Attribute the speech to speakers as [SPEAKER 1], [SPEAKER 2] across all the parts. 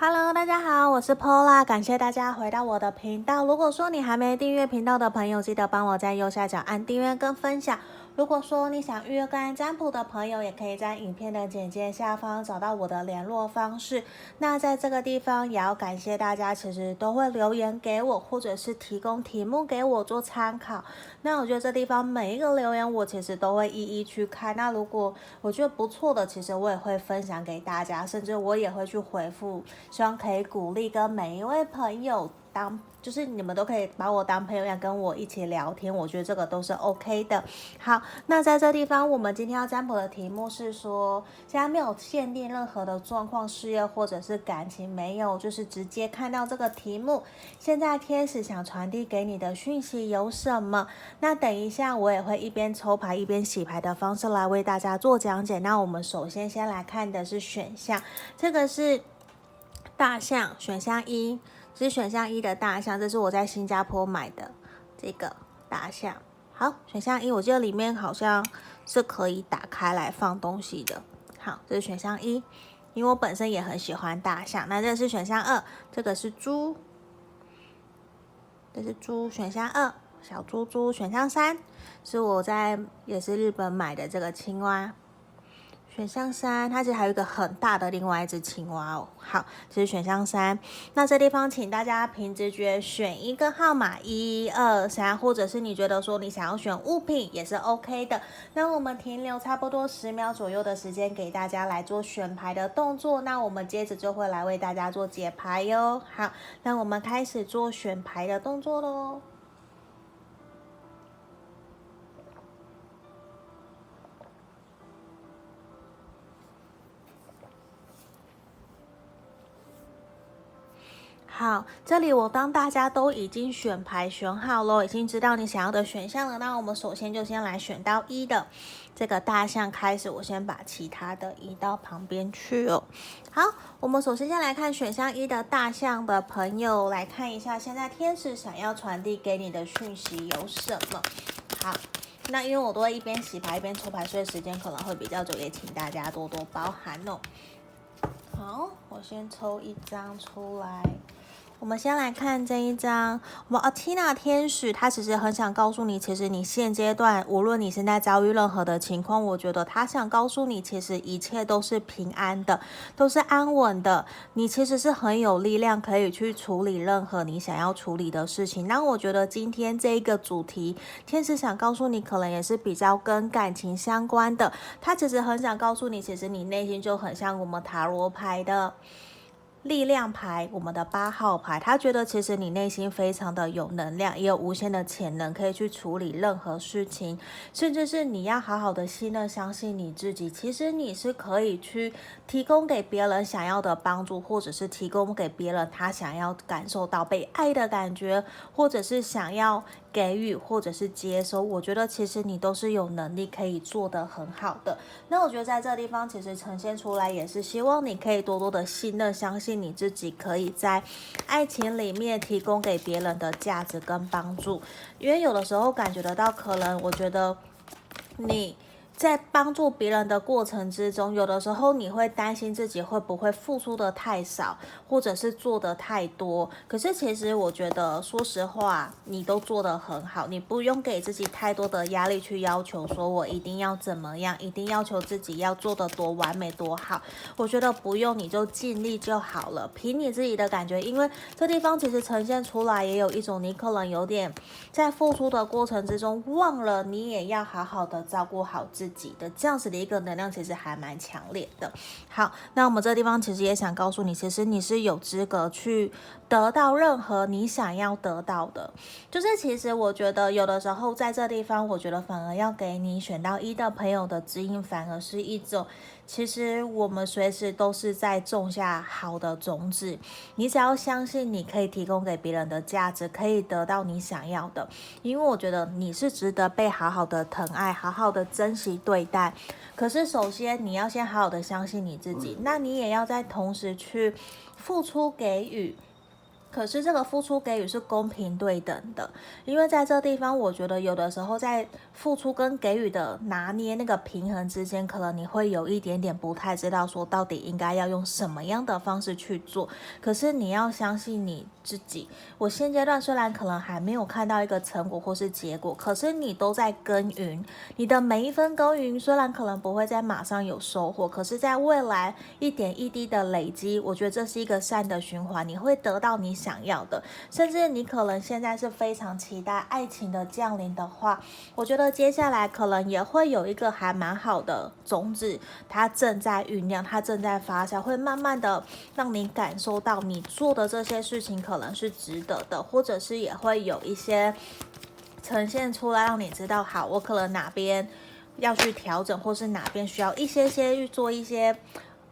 [SPEAKER 1] Hello，大家好，我是 Pola，感谢大家回到我的频道。如果说你还没订阅频道的朋友，记得帮我在右下角按订阅跟分享。如果说你想预约个案占卜的朋友，也可以在影片的简介下方找到我的联络方式。那在这个地方也要感谢大家，其实都会留言给我，或者是提供题目给我做参考。那我觉得这地方每一个留言，我其实都会一一去看。那如果我觉得不错的，其实我也会分享给大家，甚至我也会去回复，希望可以鼓励跟每一位朋友。当就是你们都可以把我当朋友一样跟我一起聊天，我觉得这个都是 OK 的。好，那在这地方，我们今天要占卜的题目是说，现在没有限定任何的状况、事业或者是感情，没有，就是直接看到这个题目。现在天使想传递给你的讯息有什么？那等一下我也会一边抽牌一边洗牌的方式来为大家做讲解。那我们首先先来看的是选项，这个是大象，选项一。是选项一的大象，这是我在新加坡买的这个大象。好，选项一，我记得里面好像是可以打开来放东西的。好，这是选项一，因为我本身也很喜欢大象。那这是选项二，这个是猪，这是猪。选项二，小猪猪。选项三是我在也是日本买的这个青蛙。选项三，它其实还有一个很大的另外一只青蛙哦。好，这是选项三。那这地方，请大家凭直觉选一个号码，一二三，或者是你觉得说你想要选物品也是 OK 的。那我们停留差不多十秒左右的时间，给大家来做选牌的动作。那我们接着就会来为大家做解牌哟。好，那我们开始做选牌的动作喽。好，这里我当大家都已经选牌选好了，已经知道你想要的选项了。那我们首先就先来选到一的这个大象开始，我先把其他的移到旁边去哦。好，我们首先先来看选项一的大象的朋友，来看一下现在天使想要传递给你的讯息有什么。好，那因为我都会一边洗牌一边抽牌，所以时间可能会比较久，也请大家多多包涵哦。好，我先抽一张出来。我们先来看这一张，我们阿提娜天使，他其实很想告诉你，其实你现阶段无论你现在遭遇任何的情况，我觉得他想告诉你，其实一切都是平安的，都是安稳的。你其实是很有力量，可以去处理任何你想要处理的事情。那我觉得今天这一个主题，天使想告诉你，可能也是比较跟感情相关的。他其实很想告诉你，其实你内心就很像我们塔罗牌的。力量牌，我们的八号牌，他觉得其实你内心非常的有能量，也有无限的潜能，可以去处理任何事情，甚至是你要好好的信任、相信你自己。其实你是可以去提供给别人想要的帮助，或者是提供给别人他想要感受到被爱的感觉，或者是想要。给予或者是接收，我觉得其实你都是有能力可以做得很好的。那我觉得在这地方其实呈现出来也是希望你可以多多的信任、相信你自己，可以在爱情里面提供给别人的价值跟帮助。因为有的时候感觉得到，可能我觉得你。在帮助别人的过程之中，有的时候你会担心自己会不会付出的太少，或者是做的太多。可是其实我觉得，说实话，你都做得很好，你不用给自己太多的压力去要求，说我一定要怎么样，一定要求自己要做得多完美多好。我觉得不用，你就尽力就好了，凭你自己的感觉。因为这地方其实呈现出来也有一种，你可能有点在付出的过程之中忘了，你也要好好的照顾好自。自己的这样子的一个能量其实还蛮强烈的。好，那我们这个地方其实也想告诉你，其实你是有资格去得到任何你想要得到的。就是其实我觉得有的时候在这地方，我觉得反而要给你选到一的朋友的指引，反而是一种。其实我们随时都是在种下好的种子，你只要相信你可以提供给别人的价值，可以得到你想要的。因为我觉得你是值得被好好的疼爱，好好的珍惜对待。可是首先你要先好好的相信你自己，那你也要在同时去付出给予。可是这个付出给予是公平对等的，因为在这地方，我觉得有的时候在付出跟给予的拿捏那个平衡之间，可能你会有一点点不太知道说到底应该要用什么样的方式去做。可是你要相信你自己，我现阶段虽然可能还没有看到一个成果或是结果，可是你都在耕耘，你的每一分耕耘虽然可能不会在马上有收获，可是在未来一点一滴的累积，我觉得这是一个善的循环，你会得到你想要的，甚至你可能现在是非常期待爱情的降临的话，我觉得接下来可能也会有一个还蛮好的种子，它正在酝酿，它正在发酵，会慢慢的让你感受到你做的这些事情可能是值得的，或者是也会有一些呈现出来，让你知道，好，我可能哪边要去调整，或是哪边需要一些些去做一些，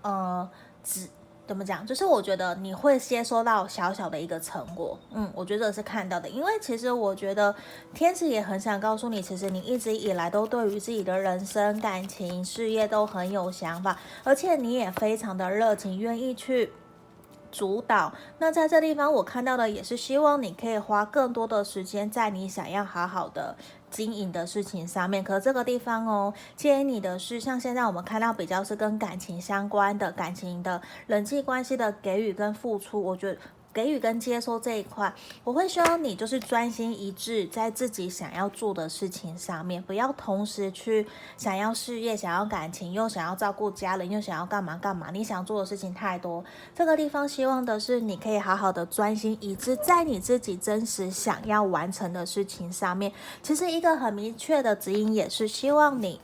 [SPEAKER 1] 呃，指。怎么讲？就是我觉得你会接收到小小的一个成果，嗯，我觉得是看到的。因为其实我觉得天使也很想告诉你，其实你一直以来都对于自己的人生、感情、事业都很有想法，而且你也非常的热情，愿意去主导。那在这地方，我看到的也是希望你可以花更多的时间在你想要好好的。经营的事情上面，可这个地方哦，建议你的是，像现在我们看到比较是跟感情相关的感情的人际关系的给予跟付出，我觉得。给予跟接收这一块，我会希望你就是专心一致在自己想要做的事情上面，不要同时去想要事业、想要感情，又想要照顾家人，又想要干嘛干嘛。你想做的事情太多，这个地方希望的是你可以好好的专心一致在你自己真实想要完成的事情上面。其实一个很明确的指引也是希望你。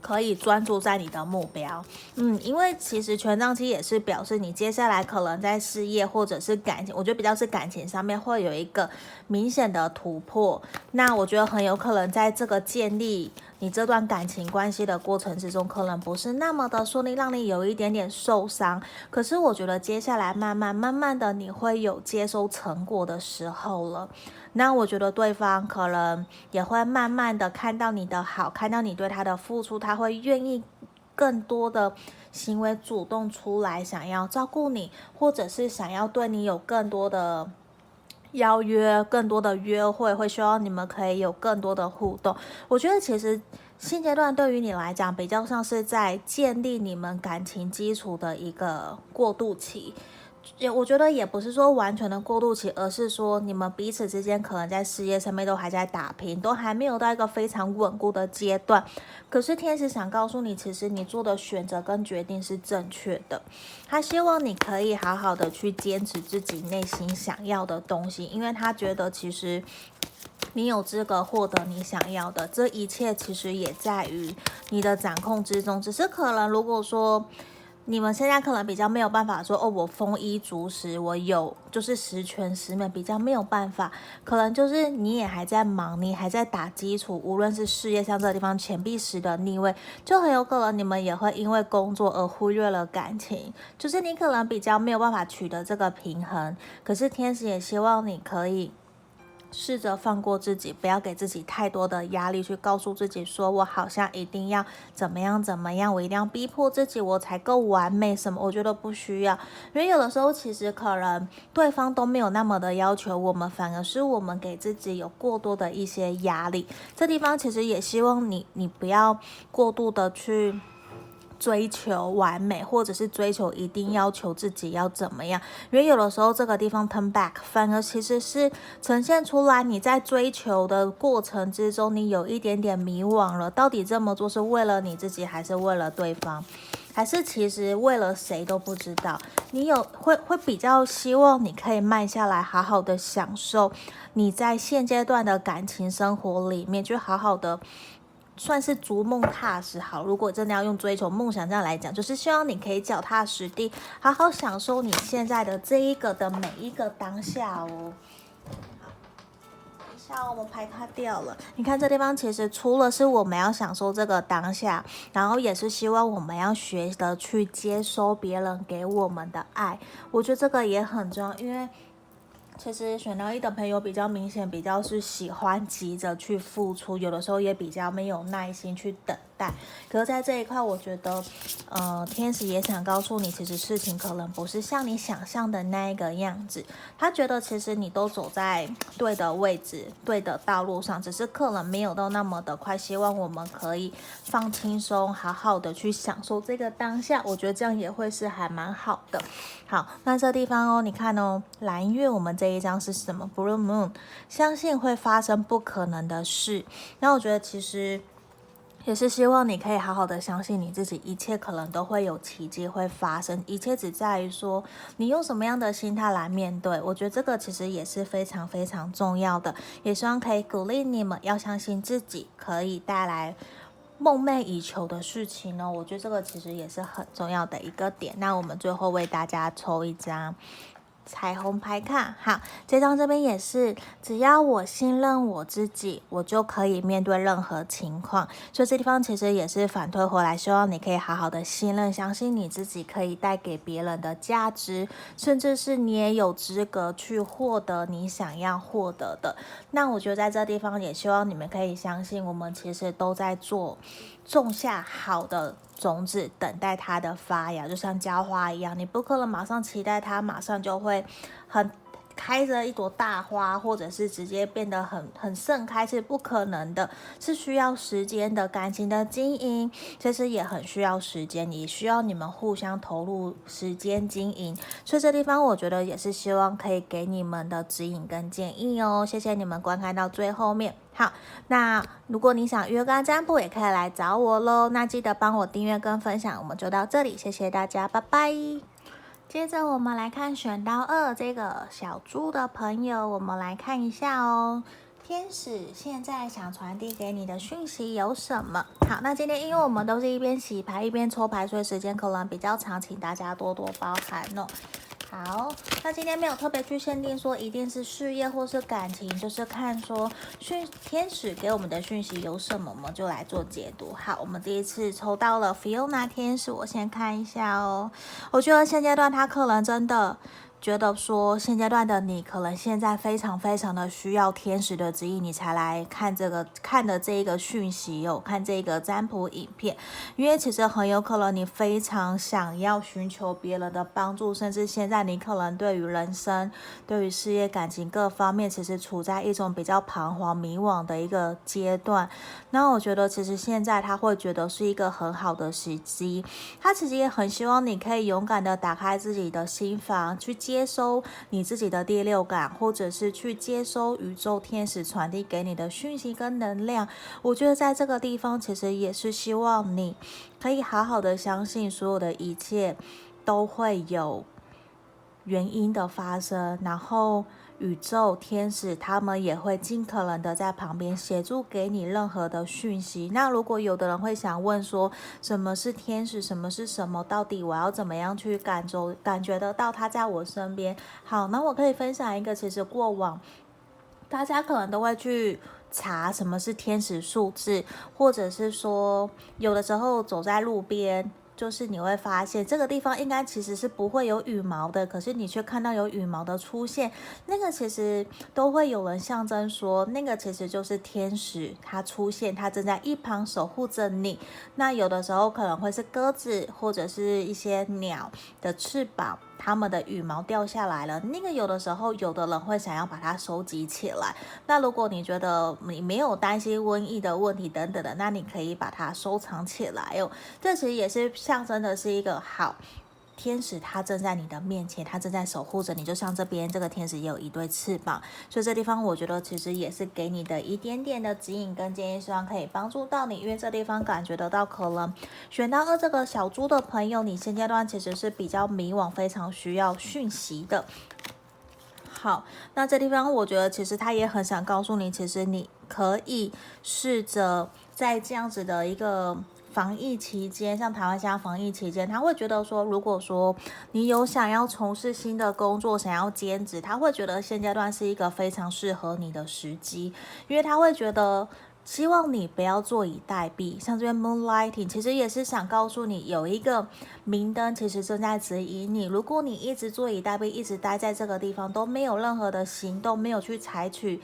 [SPEAKER 1] 可以专注在你的目标，嗯，因为其实权杖七也是表示你接下来可能在事业或者是感情，我觉得比较是感情上面会有一个明显的突破。那我觉得很有可能在这个建立你这段感情关系的过程之中，可能不是那么的顺利，让你有一点点受伤。可是我觉得接下来慢慢慢慢的你会有接收成果的时候了。那我觉得对方可能也会慢慢的看到你的好，看到你对他的付出，他会愿意更多的行为主动出来，想要照顾你，或者是想要对你有更多的邀约、更多的约会，会希望你们可以有更多的互动。我觉得其实现阶段对于你来讲，比较像是在建立你们感情基础的一个过渡期。也我觉得也不是说完全的过渡期，而是说你们彼此之间可能在事业上面都还在打拼，都还没有到一个非常稳固的阶段。可是天使想告诉你，其实你做的选择跟决定是正确的。他希望你可以好好的去坚持自己内心想要的东西，因为他觉得其实你有资格获得你想要的，这一切其实也在于你的掌控之中。只是可能如果说。你们现在可能比较没有办法说哦，我丰衣足食，我有就是十全十美，比较没有办法。可能就是你也还在忙，你还在打基础，无论是事业上这个地方钱币十的逆位，就很有可能你们也会因为工作而忽略了感情，就是你可能比较没有办法取得这个平衡。可是天使也希望你可以。试着放过自己，不要给自己太多的压力，去告诉自己说：“我好像一定要怎么样怎么样，我一定要逼迫自己，我才够完美。”什么？我觉得不需要，因为有的时候其实可能对方都没有那么的要求我们，反而是我们给自己有过多的一些压力。这地方其实也希望你，你不要过度的去。追求完美，或者是追求一定要求自己要怎么样？因为有的时候这个地方 turn back，反而其实是呈现出来你在追求的过程之中，你有一点点迷惘了。到底这么做是为了你自己，还是为了对方？还是其实为了谁都不知道？你有会会比较希望你可以慢下来，好好的享受你在现阶段的感情生活里面，就好好的。算是逐梦踏实好。如果真的要用追求梦想这样来讲，就是希望你可以脚踏实地，好好享受你现在的这一个的每一个当下哦。好，等一下我们牌卡掉了。你看这地方，其实除了是我们要享受这个当下，然后也是希望我们要学的去接收别人给我们的爱。我觉得这个也很重要，因为。其实选到一的朋友比较明显，比较是喜欢急着去付出，有的时候也比较没有耐心去等。待。可是在这一块，我觉得，呃，天使也想告诉你，其实事情可能不是像你想象的那个样子。他觉得其实你都走在对的位置、对的道路上，只是可能没有到那么的快。希望我们可以放轻松，好好的去享受这个当下。我觉得这样也会是还蛮好的。好，那这地方哦，你看哦，蓝月，我们这一张是什么？Blue Moon，相信会发生不可能的事。那我觉得其实。也是希望你可以好好的相信你自己，一切可能都会有奇迹会发生，一切只在于说你用什么样的心态来面对。我觉得这个其实也是非常非常重要的，也希望可以鼓励你们要相信自己可以带来梦寐以求的事情呢。我觉得这个其实也是很重要的一个点。那我们最后为大家抽一张。彩虹牌卡，好，这张这边也是，只要我信任我自己，我就可以面对任何情况。所以这地方其实也是反推回来，希望你可以好好的信任、相信你自己可以带给别人的价值，甚至是你也有资格去获得你想要获得的。那我觉得在这地方也希望你们可以相信，我们其实都在做。种下好的种子，等待它的发芽，就像浇花一样，你不可能马上期待它马上就会很。开着一朵大花，或者是直接变得很很盛开，是不可能的，是需要时间的。感情的经营其实也很需要时间，也需要你们互相投入时间经营。所以这地方我觉得也是希望可以给你们的指引跟建议哦。谢谢你们观看到最后面。好，那如果你想约个占卜，也可以来找我喽。那记得帮我订阅跟分享，我们就到这里，谢谢大家，拜拜。接着我们来看选到二这个小猪的朋友，我们来看一下哦。天使现在想传递给你的讯息有什么？好，那今天因为我们都是一边洗牌一边抽牌，所以时间可能比较长，请大家多多包涵哦。好，那今天没有特别去限定说一定是事业或是感情，就是看说讯天使给我们的讯息有什么，我们就来做解读。好，我们第一次抽到了 Fiona 天使，我先看一下哦。我觉得现阶段他可能真的。觉得说现阶段的你可能现在非常非常的需要天使的指引，你才来看这个看的这一个讯息哦，看这个占卜影片，因为其实很有可能你非常想要寻求别人的帮助，甚至现在你可能对于人生、对于事业、感情各方面，其实处在一种比较彷徨迷惘的一个阶段。那我觉得其实现在他会觉得是一个很好的时机，他其实也很希望你可以勇敢的打开自己的心房去。接收你自己的第六感，或者是去接收宇宙天使传递给你的讯息跟能量。我觉得在这个地方，其实也是希望你可以好好的相信，所有的一切都会有原因的发生，然后。宇宙天使他们也会尽可能的在旁边协助给你任何的讯息。那如果有的人会想问说，什么是天使？什么是什么？到底我要怎么样去感受、感觉得到他在我身边？好，那我可以分享一个，其实过往大家可能都会去查什么是天使数字，或者是说有的时候走在路边。就是你会发现这个地方应该其实是不会有羽毛的，可是你却看到有羽毛的出现，那个其实都会有人象征说，那个其实就是天使，它出现，它正在一旁守护着你。那有的时候可能会是鸽子或者是一些鸟的翅膀。他们的羽毛掉下来了，那个有的时候有的人会想要把它收集起来。那如果你觉得你没有担心瘟疫的问题等等的，那你可以把它收藏起来哦。这其实也是象征的是一个好。天使他正在你的面前，他正在守护着你，就像这边这个天使也有一对翅膀，所以这地方我觉得其实也是给你的一点点的指引跟建议，希望可以帮助到你，因为这地方感觉得到可能选到二这个小猪的朋友，你现阶段其实是比较迷惘，非常需要讯息的。好，那这地方我觉得其实他也很想告诉你，其实你可以试着在这样子的一个。防疫期间，像台湾现在防疫期间，他会觉得说，如果说你有想要从事新的工作，想要兼职，他会觉得现阶段是一个非常适合你的时机，因为他会觉得希望你不要坐以待毙。像这边 Moonlighting，其实也是想告诉你，有一个明灯其实正在指引你。如果你一直坐以待毙，一直待在这个地方都没有任何的行动，没有去采取。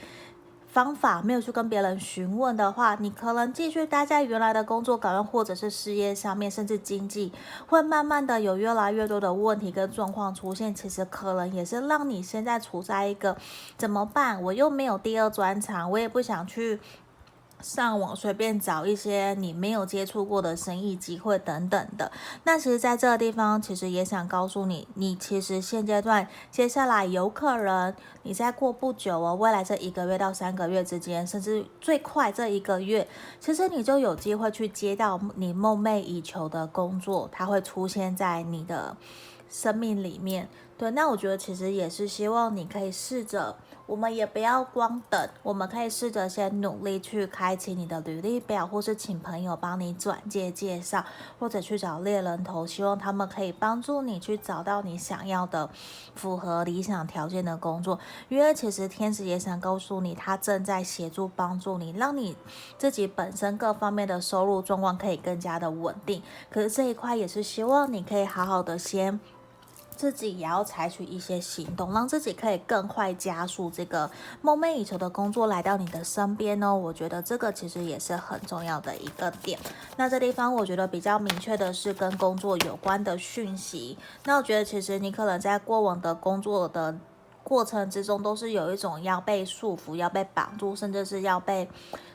[SPEAKER 1] 方法，没有去跟别人询问的话，你可能继续待在原来的工作岗位或者是事业上面，甚至经济会慢慢的有越来越多的问题跟状况出现。其实可能也是让你现在处在一个怎么办？我又没有第二专长，我也不想去。上网随便找一些你没有接触过的生意机会等等的，那其实在这个地方，其实也想告诉你，你其实现阶段接下来有可能你再过不久哦，未来这一个月到三个月之间，甚至最快这一个月，其实你就有机会去接到你梦寐以求的工作，它会出现在你的生命里面。对，那我觉得其实也是希望你可以试着。我们也不要光等，我们可以试着先努力去开启你的履历表，或是请朋友帮你转介介绍，或者去找猎人头，希望他们可以帮助你去找到你想要的、符合理想条件的工作。因为其实天使也想告诉你，他正在协助帮助你，让你自己本身各方面的收入状况可以更加的稳定。可是这一块也是希望你可以好好的先。自己也要采取一些行动，让自己可以更快加速这个梦寐以求的工作来到你的身边呢。我觉得这个其实也是很重要的一个点。那这地方我觉得比较明确的是跟工作有关的讯息。那我觉得其实你可能在过往的工作的过程之中，都是有一种要被束缚、要被绑住，甚至是要被。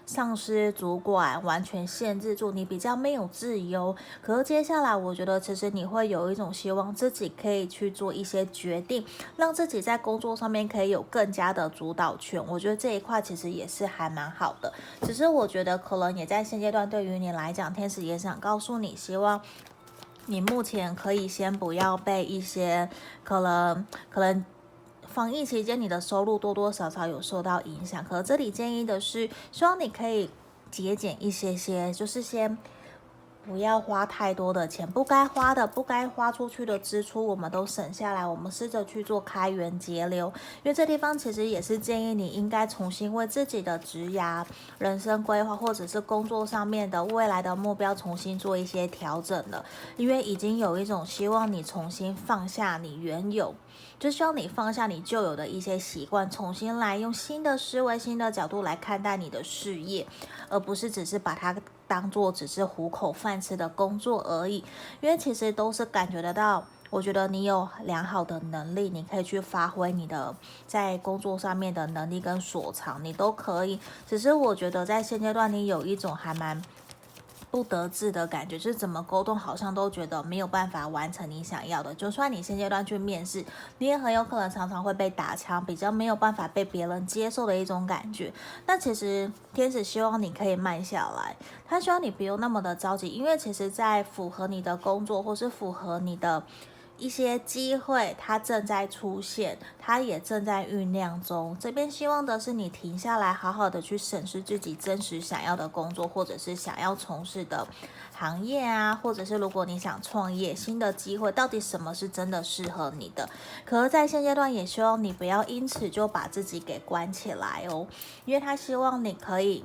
[SPEAKER 1] 上司、主管完全限制住你，比较没有自由。可是接下来，我觉得其实你会有一种希望，自己可以去做一些决定，让自己在工作上面可以有更加的主导权。我觉得这一块其实也是还蛮好的。只是我觉得可能也在现阶段，对于你来讲，天使也想告诉你，希望你目前可以先不要被一些可能可能。防疫期间，你的收入多多少少有受到影响。可这里建议的是，希望你可以节俭一些些，就是先不要花太多的钱，不该花的、不该花出去的支出，我们都省下来。我们试着去做开源节流，因为这地方其实也是建议你应该重新为自己的职涯、人生规划，或者是工作上面的未来的目标重新做一些调整了。因为已经有一种希望你重新放下你原有。就希望你放下你旧有的一些习惯，重新来用新的思维、新的角度来看待你的事业，而不是只是把它当做只是糊口饭吃的工作而已。因为其实都是感觉得到，我觉得你有良好的能力，你可以去发挥你的在工作上面的能力跟所长，你都可以。只是我觉得在现阶段，你有一种还蛮。不得志的感觉，就是怎么沟通好像都觉得没有办法完成你想要的。就算你现阶段去面试，你也很有可能常常会被打枪，比较没有办法被别人接受的一种感觉。那其实天使希望你可以慢下来，他希望你不用那么的着急，因为其实在符合你的工作或是符合你的。一些机会，它正在出现，它也正在酝酿中。这边希望的是你停下来，好好的去审视自己真实想要的工作，或者是想要从事的行业啊，或者是如果你想创业，新的机会到底什么是真的适合你的？可是，在现阶段，也希望你不要因此就把自己给关起来哦，因为他希望你可以。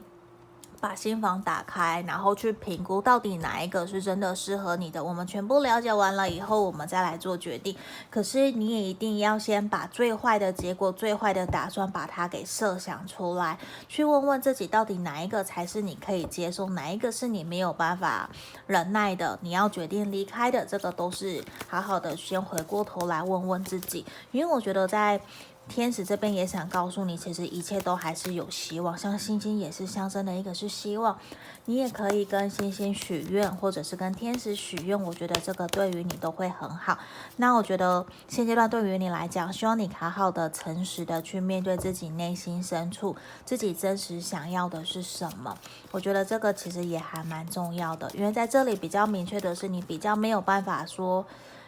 [SPEAKER 1] 把心房打开，然后去评估到底哪一个是真的适合你的。我们全部了解完了以后，我们再来做决定。可是你也一定要先把最坏的结果、最坏的打算把它给设想出来，去问问自己到底哪一个才是你可以接受，哪一个是你没有办法忍耐的，你要决定离开的。这个都是好好的先回过头来问问自己，因为我觉得在。天使这边也想告诉你，其实一切都还是有希望。像星星也是象征的一个是希望，你也可以跟星星许愿，或者是跟天使许愿。我觉得这个对于你都会很好。那我觉得现阶段对于你来讲，希望你好好的、诚实的去面对自己内心深处，自己真实想要的是什么。我觉得这个其实也还蛮重要的，因为在这里比较明确的是，你比较没有办法说。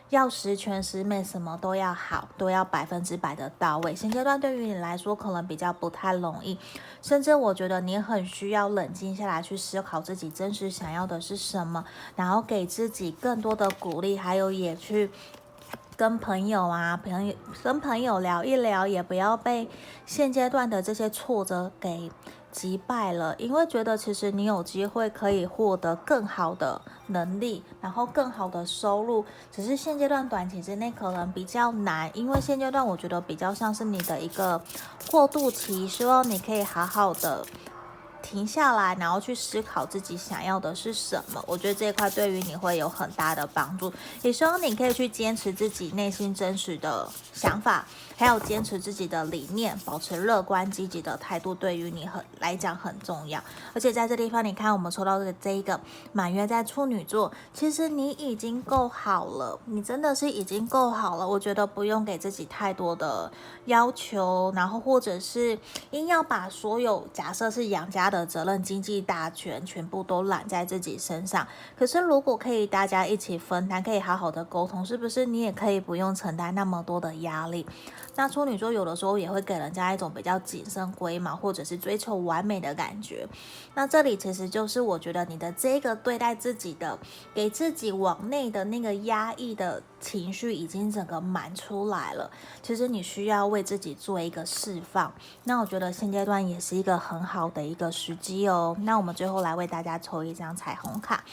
[SPEAKER 1] 要十全十美，什么都要好，都要百分之百的到位。现阶段对于你来说，可能比较不太容易，甚至我觉得你很需要冷静下来，去思考自己真实想要的是什么，然后给自己更多的鼓励，还有也去跟朋友啊，朋友跟朋友聊一聊，也不要被现阶段的这些挫折给。击败了，因为觉得其实你有机会可以获得更好的能力，然后更好的收入，只是现阶段短期之内可能比较难，因为现阶段我觉得比较像是你的一个过渡期，希望你可以好好的。停下来，然后去思考自己想要的是什么。我觉得这一块对于你会有很大的帮助。也希望你可以去坚持自己内心真实的想法，还有坚持自己的理念，保持乐观积极的态度，对于你很来讲很重要。而且在这地方，你看我们抽到的这一个满月在处女座，其实你已经够好了，你真的是已经够好了。我觉得不用给自己太多的要求，然后或者是硬要把所有假设是养家的。的责任、经济大权全部都揽在自己身上。可是，如果可以大家一起分担，可以好好的沟通，是不是你也可以不用承担那么多的压力？那处女座有的时候也会给人家一种比较谨慎、龟毛，或者是追求完美的感觉。那这里其实就是我觉得你的这个对待自己的、给自己往内的那个压抑的情绪已经整个满出来了。其实你需要为自己做一个释放。那我觉得现阶段也是一个很好的一个时机哦。那我们最后来为大家抽一张彩虹卡。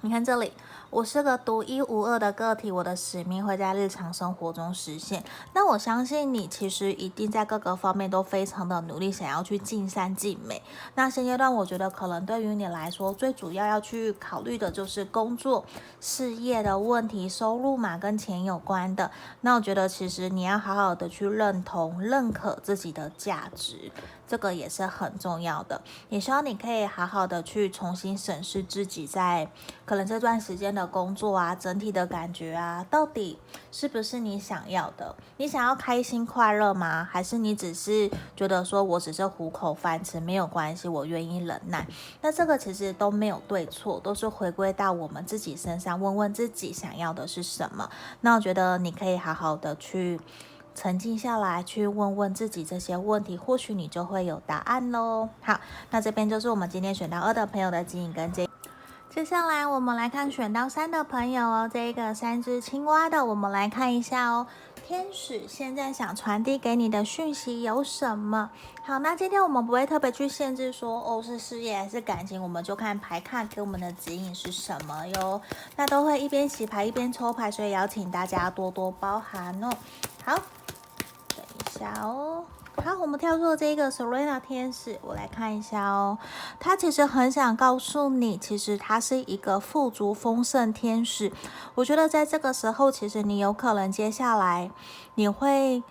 [SPEAKER 1] 你看这里。我是个独一无二的个体，我的使命会在日常生活中实现。那我相信你其实一定在各个方面都非常的努力，想要去尽善尽美。那现阶段我觉得可能对于你来说，最主要要去考虑的就是工作、事业的问题，收入嘛，跟钱有关的。那我觉得其实你要好好的去认同、认可自己的价值。这个也是很重要的，也希望你可以好好的去重新审视自己在可能这段时间的工作啊，整体的感觉啊，到底是不是你想要的？你想要开心快乐吗？还是你只是觉得说我只是糊口饭吃，没有关系，我愿意忍耐？那这个其实都没有对错，都是回归到我们自己身上，问问自己想要的是什么。那我觉得你可以好好的去。沉静下来，去问问自己这些问题，或许你就会有答案喽。好，那这边就是我们今天选到二的朋友的指引跟建议。接下来我们来看选到三的朋友哦，这一个三只青蛙的，我们来看一下哦。天使现在想传递给你的讯息有什么？好，那今天我们不会特别去限制说哦，是事业还是感情，我们就看牌卡给我们的指引是什么哟。那都会一边洗牌一边抽牌，所以邀请大家多多包涵哦。好。等一下哦，好，我们跳出这个 Serena 天使，我来看一下哦。他其实很想告诉你，其实他是一个富足丰盛天使。我觉得在这个时候，其实你有可能接下来你会。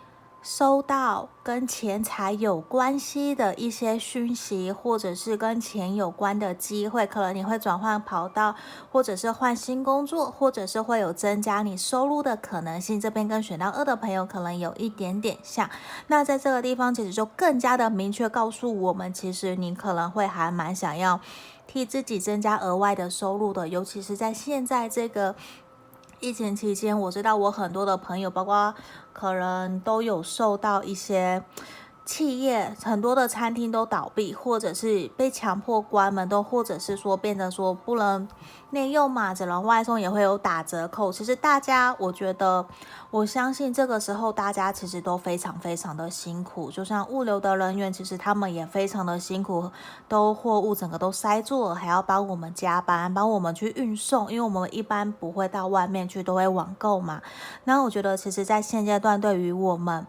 [SPEAKER 1] 收到跟钱财有关系的一些讯息，或者是跟钱有关的机会，可能你会转换跑道，或者是换新工作，或者是会有增加你收入的可能性。这边跟选到二的朋友可能有一点点像。那在这个地方，其实就更加的明确告诉我们，其实你可能会还蛮想要替自己增加额外的收入的，尤其是在现在这个。疫情期间，我知道我很多的朋友，包括可能都有受到一些企业很多的餐厅都倒闭，或者是被强迫关门，都或者是说变成说不能内用嘛，只能外送也会有打折扣。其实大家，我觉得。我相信这个时候大家其实都非常非常的辛苦，就像物流的人员，其实他们也非常的辛苦，都货物整个都塞住了，还要帮我们加班，帮我们去运送，因为我们一般不会到外面去，都会网购嘛。那我觉得，其实，在现阶段，对于我们。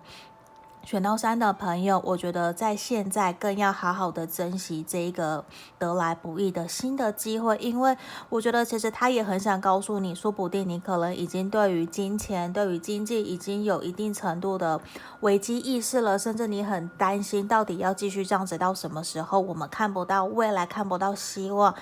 [SPEAKER 1] 选到三的朋友，我觉得在现在更要好好的珍惜这一个得来不易的新的机会，因为我觉得其实他也很想告诉你，说不定你可能已经对于金钱、对于经济已经有一定程度的危机意识了，甚至你很担心到底要继续这样子到什么时候，我们看不到未来，看不到希望。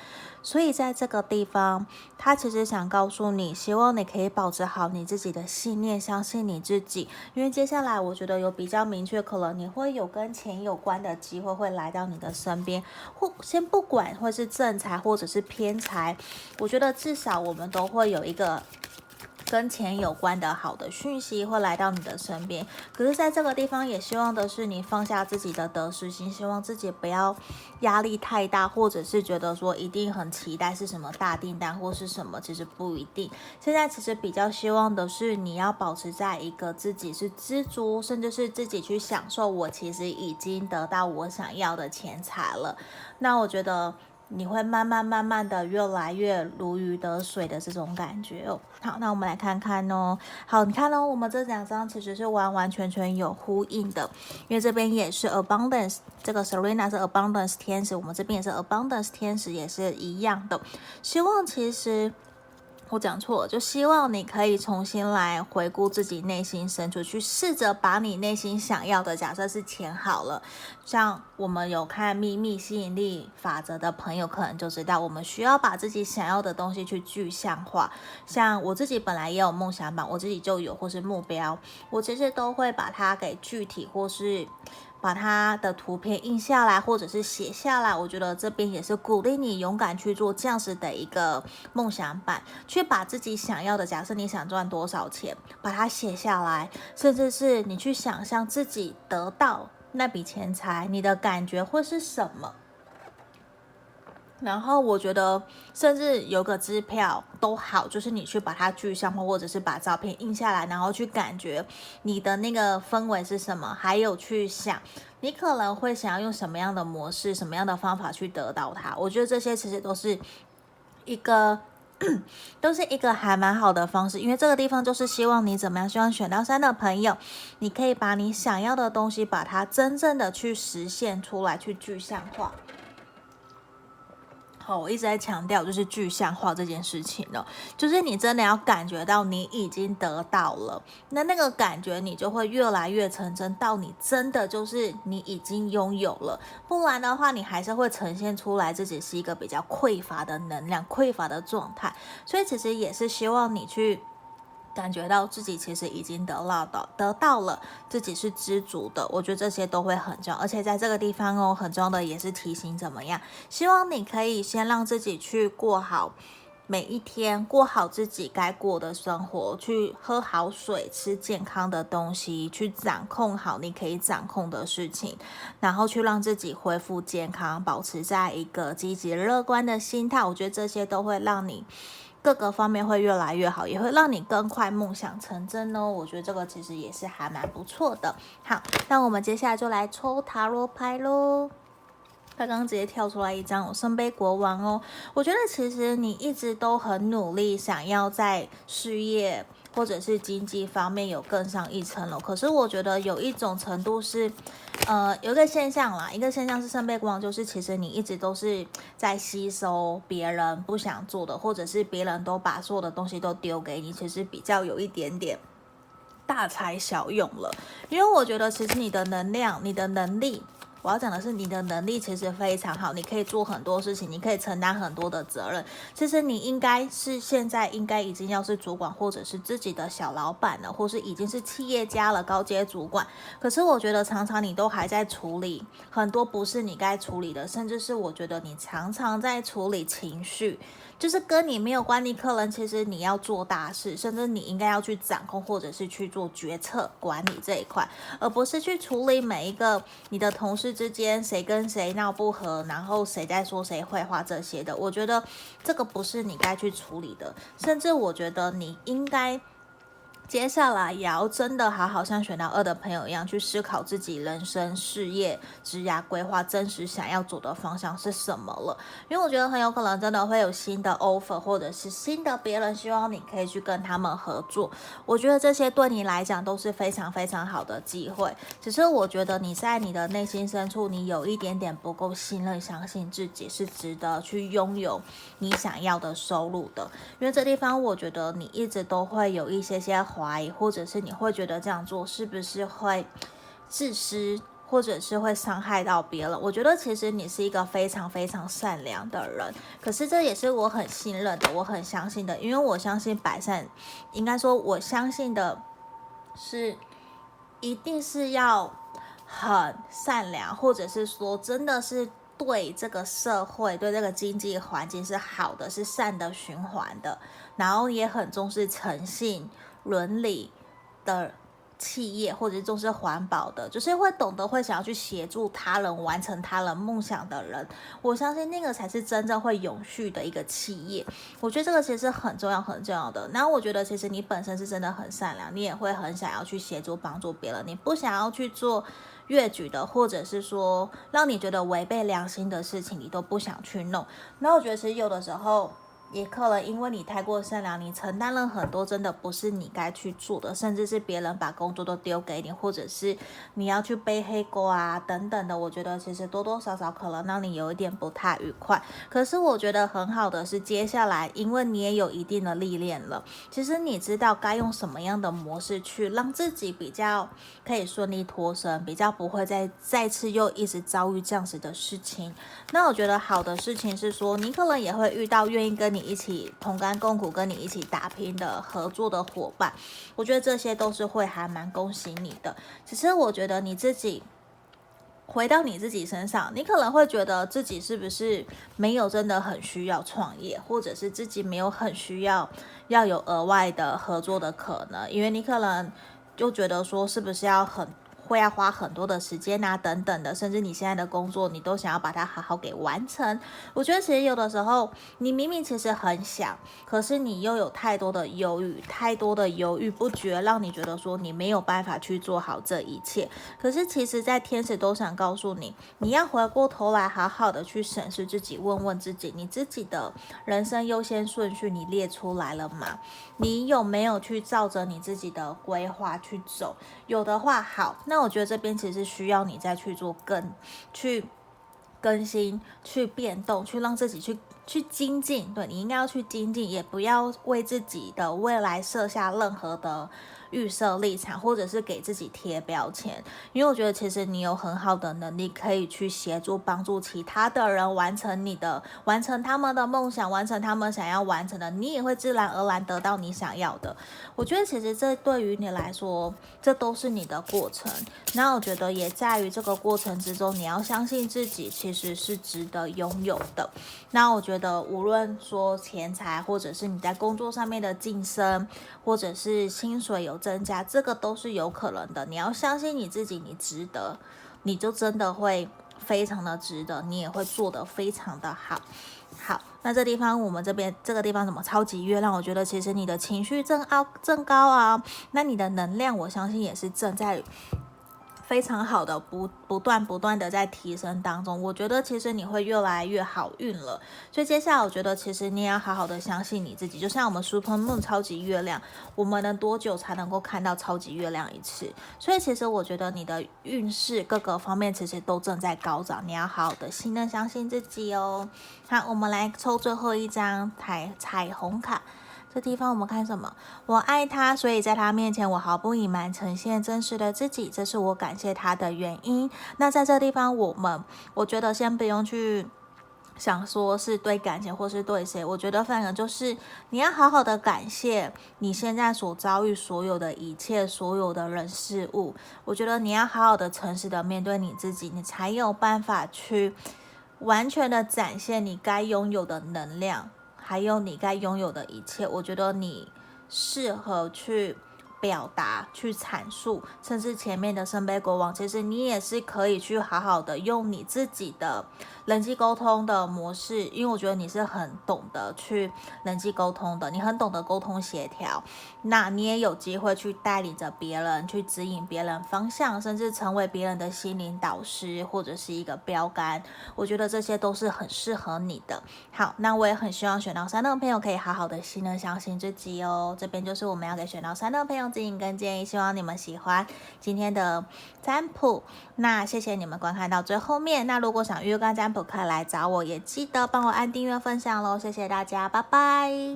[SPEAKER 1] 所以在这个地方，他其实想告诉你，希望你可以保持好你自己的信念，相信你自己。因为接下来，我觉得有比较明确，可能你会有跟钱有关的机会会来到你的身边，或先不管会是正财或者是偏财，我觉得至少我们都会有一个跟钱有关的好的讯息会来到你的身边。可是，在这个地方，也希望的是你放下自己的得失心，希望自己不要压力太大，或者是觉得说一定很期待是什么大订单或是什么，其实不一定。现在其实比较希望的是你要保持在一个自己是知足，甚至是自己去享受。我其实已经得到我想要的钱财了。那我觉得。你会慢慢慢慢的越来越如鱼得水的这种感觉哦。好，那我们来看看哦。好，你看哦，我们这两张其实是完完全全有呼应的，因为这边也是 abundance，这个 Serena 是 abundance 天使，我们这边也是 abundance 天使，也是一样的。希望其实。我讲错了，就希望你可以重新来回顾自己内心深处，去试着把你内心想要的，假设是钱好了。像我们有看秘密吸引力法则的朋友，可能就知道，我们需要把自己想要的东西去具象化。像我自己本来也有梦想版，我自己就有，或是目标，我其实都会把它给具体，或是。把它的图片印下来，或者是写下来，我觉得这边也是鼓励你勇敢去做这样子的一个梦想版，去把自己想要的，假设你想赚多少钱，把它写下来，甚至是你去想象自己得到那笔钱财，你的感觉会是什么？然后我觉得，甚至有个支票都好，就是你去把它具象化，或者是把照片印下来，然后去感觉你的那个氛围是什么，还有去想你可能会想要用什么样的模式、什么样的方法去得到它。我觉得这些其实都是一个，都是一个还蛮好的方式，因为这个地方就是希望你怎么样，希望选到三的朋友，你可以把你想要的东西，把它真正的去实现出来，去具象化。好，我一直在强调，就是具象化这件事情呢，就是你真的要感觉到你已经得到了，那那个感觉你就会越来越成真，到你真的就是你已经拥有了，不然的话，你还是会呈现出来自己是一个比较匮乏的能量、匮乏的状态，所以其实也是希望你去。感觉到自己其实已经得到的，得到了自己是知足的，我觉得这些都会很重要。而且在这个地方哦，很重要的也是提醒怎么样，希望你可以先让自己去过好每一天，过好自己该过的生活，去喝好水，吃健康的东西，去掌控好你可以掌控的事情，然后去让自己恢复健康，保持在一个积极乐观的心态。我觉得这些都会让你。各个方面会越来越好，也会让你更快梦想成真哦。我觉得这个其实也是还蛮不错的。好，那我们接下来就来抽塔罗牌喽。他刚刚直接跳出来一张我圣杯国王哦。我觉得其实你一直都很努力，想要在事业。或者是经济方面有更上一层楼，可是我觉得有一种程度是，呃，有一个现象啦，一个现象是圣杯国王，就是其实你一直都是在吸收别人不想做的，或者是别人都把所有的东西都丢给你，其实比较有一点点大材小用了，因为我觉得其实你的能量，你的能力。我要讲的是，你的能力其实非常好，你可以做很多事情，你可以承担很多的责任。其实你应该是现在应该已经要是主管，或者是自己的小老板了，或是已经是企业家了，高阶主管。可是我觉得常常你都还在处理很多不是你该处理的，甚至是我觉得你常常在处理情绪。就是跟你没有关系，客人其实你要做大事，甚至你应该要去掌控，或者是去做决策管理这一块，而不是去处理每一个你的同事之间谁跟谁闹不和，然后谁在说谁坏话这些的。我觉得这个不是你该去处理的，甚至我觉得你应该。接下来也要真的好好像选到二的朋友一样去思考自己人生、事业、职涯规划，真实想要走的方向是什么了。因为我觉得很有可能真的会有新的 offer，或者是新的别人希望你可以去跟他们合作。我觉得这些对你来讲都是非常非常好的机会。只是我觉得你在你的内心深处，你有一点点不够信任，相信自己是值得去拥有你想要的收入的。因为这地方，我觉得你一直都会有一些些。怀疑，或者是你会觉得这样做是不是会自私，或者是会伤害到别人？我觉得其实你是一个非常非常善良的人，可是这也是我很信任的，我很相信的，因为我相信百善，应该说我相信的是，一定是要很善良，或者是说真的是对这个社会、对这个经济环境是好的，是善的循环的，然后也很重视诚信、伦理的。企业或者重视环保的，就是会懂得会想要去协助他人完成他人梦想的人，我相信那个才是真正会永续的一个企业。我觉得这个其实很重要很重要的。然后我觉得其实你本身是真的很善良，你也会很想要去协助帮助别人，你不想要去做越矩的，或者是说让你觉得违背良心的事情，你都不想去弄。那我觉得其实有的时候。也可能因为你太过善良，你承担了很多真的不是你该去做的，甚至是别人把工作都丢给你，或者是你要去背黑锅啊等等的。我觉得其实多多少少可能让你有一点不太愉快。可是我觉得很好的是，接下来因为你也有一定的历练了，其实你知道该用什么样的模式去让自己比较可以顺利脱身，比较不会再再次又一直遭遇这样子的事情。那我觉得好的事情是说，你可能也会遇到愿意跟你。一起同甘共苦，跟你一起打拼的合作的伙伴，我觉得这些都是会还蛮恭喜你的。其实我觉得你自己回到你自己身上，你可能会觉得自己是不是没有真的很需要创业，或者是自己没有很需要要有额外的合作的可能，因为你可能就觉得说是不是要很。会要花很多的时间啊，等等的，甚至你现在的工作，你都想要把它好好给完成。我觉得其实有的时候，你明明其实很想，可是你又有太多的犹豫，太多的犹豫不决，让你觉得说你没有办法去做好这一切。可是其实，在天使都想告诉你，你要回过头来，好好的去审视自己，问问自己，你自己的人生优先顺序你列出来了吗？你有没有去照着你自己的规划去走？有的话，好，那。那我觉得这边其实需要你再去做更去更新、去变动、去让自己去去精进。对，你应该要去精进，也不要为自己的未来设下任何的。预设立场，或者是给自己贴标签，因为我觉得其实你有很好的能力，可以去协助帮助其他的人完成你的，完成他们的梦想，完成他们想要完成的，你也会自然而然得到你想要的。我觉得其实这对于你来说，这都是你的过程。那我觉得也在于这个过程之中，你要相信自己其实是值得拥有的。那我觉得无论说钱财，或者是你在工作上面的晋升，或者是薪水有增加，这个都是有可能的。你要相信你自己，你值得，你就真的会非常的值得，你也会做得非常的好。好，那这地方我们这边这个地方怎么超级月亮，我觉得其实你的情绪正高正高啊，那你的能量我相信也是正在。非常好的，不不断不断的在提升当中，我觉得其实你会越来越好运了。所以接下来我觉得其实你也要好好的相信你自己，就像我们 Super Moon 超级月亮，我们能多久才能够看到超级月亮一次？所以其实我觉得你的运势各个方面其实都正在高涨，你要好好的信任相信自己哦。好，我们来抽最后一张彩彩虹卡。这地方我们看什么？我爱他，所以在他面前我毫不隐瞒，呈现真实的自己，这是我感谢他的原因。那在这地方，我们我觉得先不用去想说是对感情或是对谁，我觉得反而就是你要好好的感谢你现在所遭遇所有的一切，所有的人事物。我觉得你要好好的诚实的面对你自己，你才有办法去完全的展现你该拥有的能量。还有你该拥有的一切，我觉得你适合去表达、去阐述，甚至前面的圣杯国王，其实你也是可以去好好的用你自己的。人际沟通的模式，因为我觉得你是很懂得去人际沟通的，你很懂得沟通协调，那你也有机会去带领着别人，去指引别人方向，甚至成为别人的心灵导师或者是一个标杆。我觉得这些都是很适合你的。好，那我也很希望选到三的朋友可以好好的信任、相信自己哦。这边就是我们要给选到三的朋友指引跟建议，希望你们喜欢今天的占卜。那谢谢你们观看到最后面。那如果想预约占卜，可以来找我，也记得帮我按订阅、分享喽，谢谢大家，拜拜。